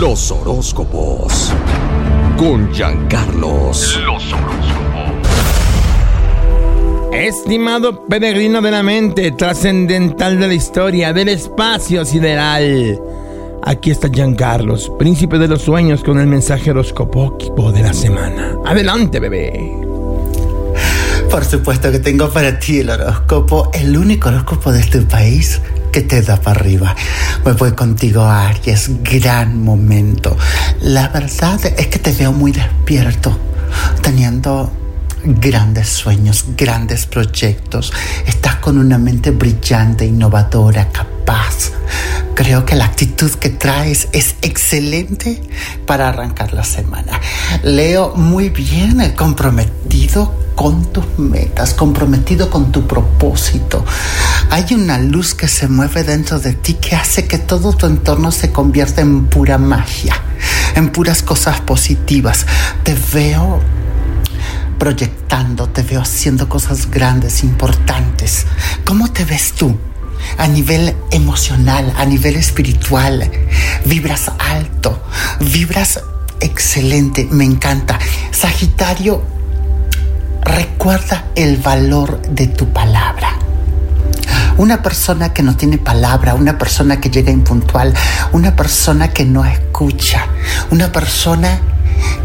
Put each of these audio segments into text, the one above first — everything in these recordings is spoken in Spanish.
Los horóscopos. Con Giancarlos. Los horóscopos. Estimado peregrino de la mente, trascendental de la historia, del espacio sideral. Aquí está Giancarlos, príncipe de los sueños, con el mensaje horóscopo de la semana. Adelante, bebé. Por supuesto que tengo para ti el horóscopo, el único horóscopo de este país que te da para arriba. Me voy contigo, Aries, gran momento. La verdad es que te veo muy despierto, teniendo grandes sueños, grandes proyectos. Estás con una mente brillante, innovadora, capaz. Creo que la actitud que traes es excelente para arrancar la semana. Leo muy bien el comprometido con tus metas, comprometido con tu propósito. Hay una luz que se mueve dentro de ti que hace que todo tu entorno se convierta en pura magia, en puras cosas positivas. Te veo proyectando, te veo haciendo cosas grandes, importantes. ¿Cómo te ves tú? A nivel emocional, a nivel espiritual, vibras alto, vibras excelente, me encanta. Sagitario, recuerda el valor de tu palabra. Una persona que no tiene palabra, una persona que llega impuntual, una persona que no escucha, una persona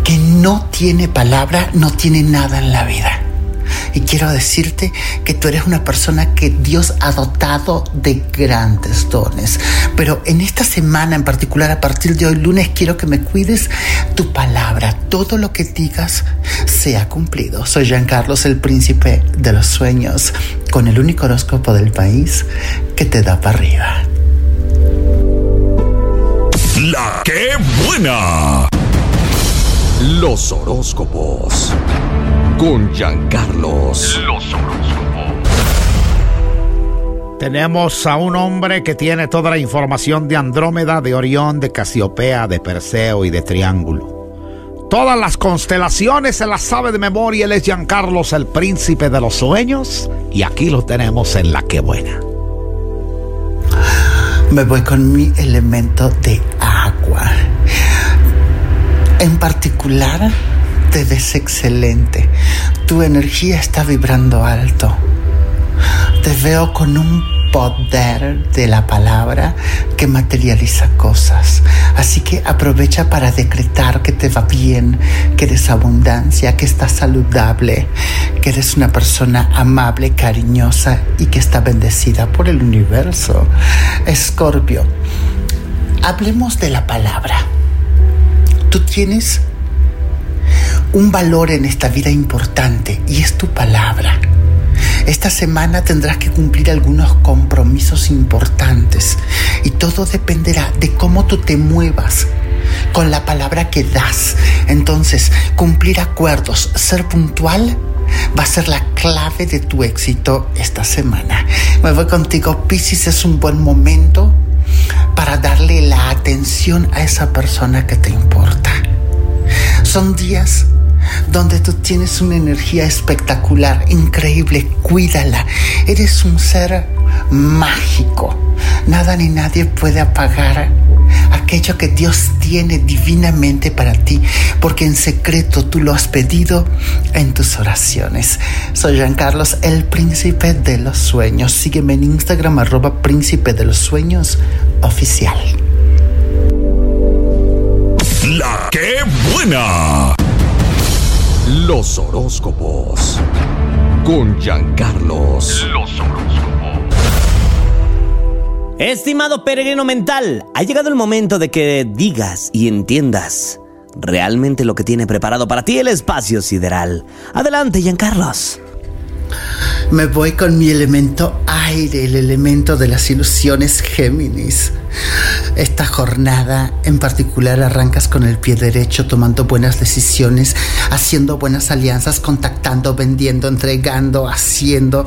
que no tiene palabra, no tiene nada en la vida. Y quiero decirte que tú eres una persona que Dios ha dotado de grandes dones. Pero en esta semana en particular, a partir de hoy lunes, quiero que me cuides tu palabra. Todo lo que digas sea cumplido. Soy Jean Carlos, el príncipe de los sueños, con el único horóscopo del país que te da para arriba. La que buena. Los horóscopos. Con Giancarlos. Los horóscopos. Tenemos a un hombre que tiene toda la información de Andrómeda, de Orión, de Casiopea, de Perseo y de Triángulo. Todas las constelaciones se las sabe de memoria. Él es Giancarlos, el príncipe de los sueños. Y aquí lo tenemos en La Que Buena. Me voy con mi elemento de agua. En particular, te ves excelente. Tu energía está vibrando alto. Te veo con un poder de la palabra que materializa cosas. Así que aprovecha para decretar que te va bien, que eres abundancia, que estás saludable, que eres una persona amable, cariñosa y que está bendecida por el universo. Escorpio, hablemos de la palabra tú tienes un valor en esta vida importante y es tu palabra. Esta semana tendrás que cumplir algunos compromisos importantes y todo dependerá de cómo tú te muevas con la palabra que das. Entonces, cumplir acuerdos, ser puntual va a ser la clave de tu éxito esta semana. Me voy contigo, Pisces, es un buen momento para darle la atención a esa persona que te importa. Son días donde tú tienes una energía espectacular, increíble, cuídala. Eres un ser mágico. Nada ni nadie puede apagar aquello que Dios tiene divinamente para ti, porque en secreto tú lo has pedido en tus oraciones. Soy Jean Carlos, el príncipe de los sueños. Sígueme en Instagram arroba príncipe de los sueños oficial. La que buena. Los horóscopos. Con Giancarlos. Los horóscopos. Estimado peregrino mental, ha llegado el momento de que digas y entiendas realmente lo que tiene preparado para ti el espacio sideral. Adelante, Giancarlos. Me voy con mi elemento aire, el elemento de las ilusiones Géminis. Esta jornada en particular arrancas con el pie derecho, tomando buenas decisiones, haciendo buenas alianzas, contactando, vendiendo, entregando, haciendo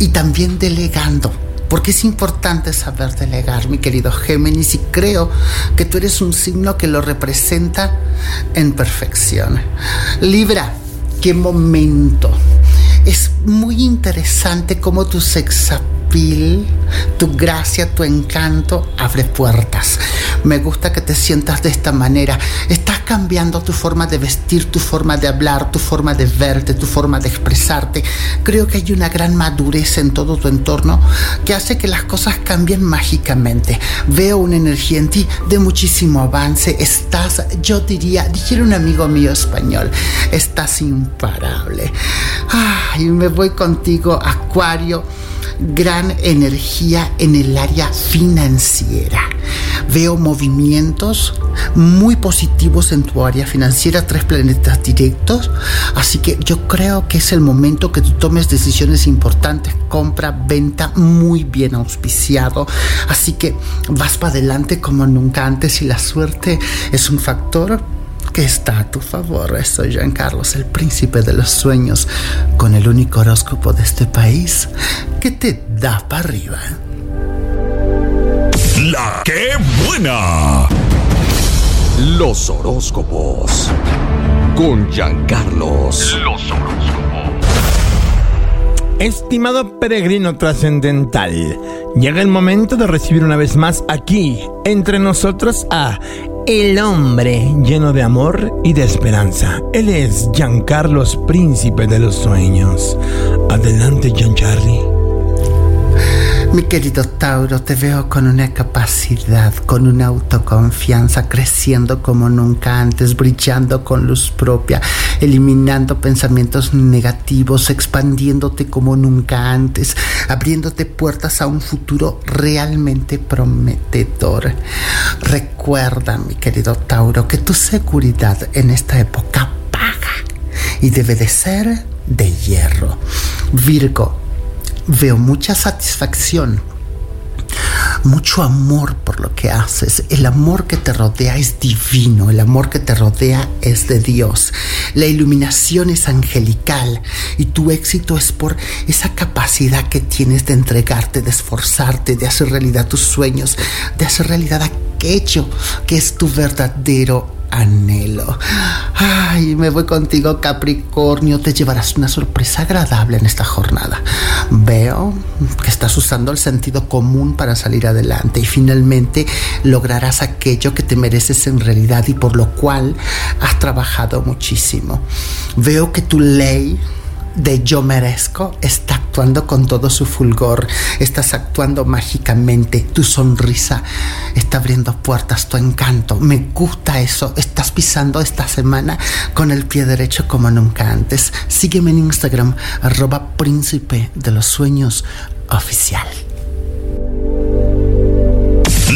y también delegando. Porque es importante saber delegar, mi querido Géminis, y creo que tú eres un signo que lo representa en perfección. Libra, qué momento es muy interesante cómo tu sexapil tu gracia, tu encanto abre puertas. Me gusta que te sientas de esta manera. Estás cambiando tu forma de vestir, tu forma de hablar, tu forma de verte, tu forma de expresarte. Creo que hay una gran madurez en todo tu entorno que hace que las cosas cambien mágicamente. Veo una energía en ti de muchísimo avance. Estás, yo diría, dijera un amigo mío español, estás imparable. Ay, me voy contigo, Acuario gran energía en el área financiera. Veo movimientos muy positivos en tu área financiera, tres planetas directos, así que yo creo que es el momento que tú tomes decisiones importantes, compra, venta, muy bien auspiciado, así que vas para adelante como nunca antes y la suerte es un factor que está a tu favor. Soy Jean Carlos, el príncipe de los sueños, con el único horóscopo de este país que te da para arriba. La que buena. Los horóscopos. Con Giancarlos. Los horóscopos. Estimado peregrino trascendental, llega el momento de recibir una vez más aquí, entre nosotros, a el hombre lleno de amor y de esperanza. Él es Giancarlos, príncipe de los sueños. Adelante, Giancarli. Mi querido Tauro, te veo con una capacidad, con una autoconfianza creciendo como nunca antes, brillando con luz propia, eliminando pensamientos negativos, expandiéndote como nunca antes, abriéndote puertas a un futuro realmente prometedor. Recuerda, mi querido Tauro, que tu seguridad en esta época paga y debe de ser de hierro. Virgo, veo mucha satisfacción, mucho amor por lo que haces. El amor que te rodea es divino, el amor que te rodea es de Dios. La iluminación es angelical y tu éxito es por esa capacidad que tienes de entregarte, de esforzarte, de hacer realidad tus sueños, de hacer realidad aquello que es tu verdadero anhelo. Ay, me voy contigo, Capricornio. Te llevarás una sorpresa agradable en esta jornada. Veo que estás usando el sentido común para salir adelante y finalmente lograrás aquello que te mereces en realidad y por lo cual has trabajado muchísimo. Veo que tu ley de yo merezco está actuando con todo su fulgor, estás actuando mágicamente, tu sonrisa está abriendo puertas, tu encanto, me gusta eso, estás pisando esta semana con el pie derecho como nunca antes. Sígueme en Instagram, arroba príncipe de los sueños oficial.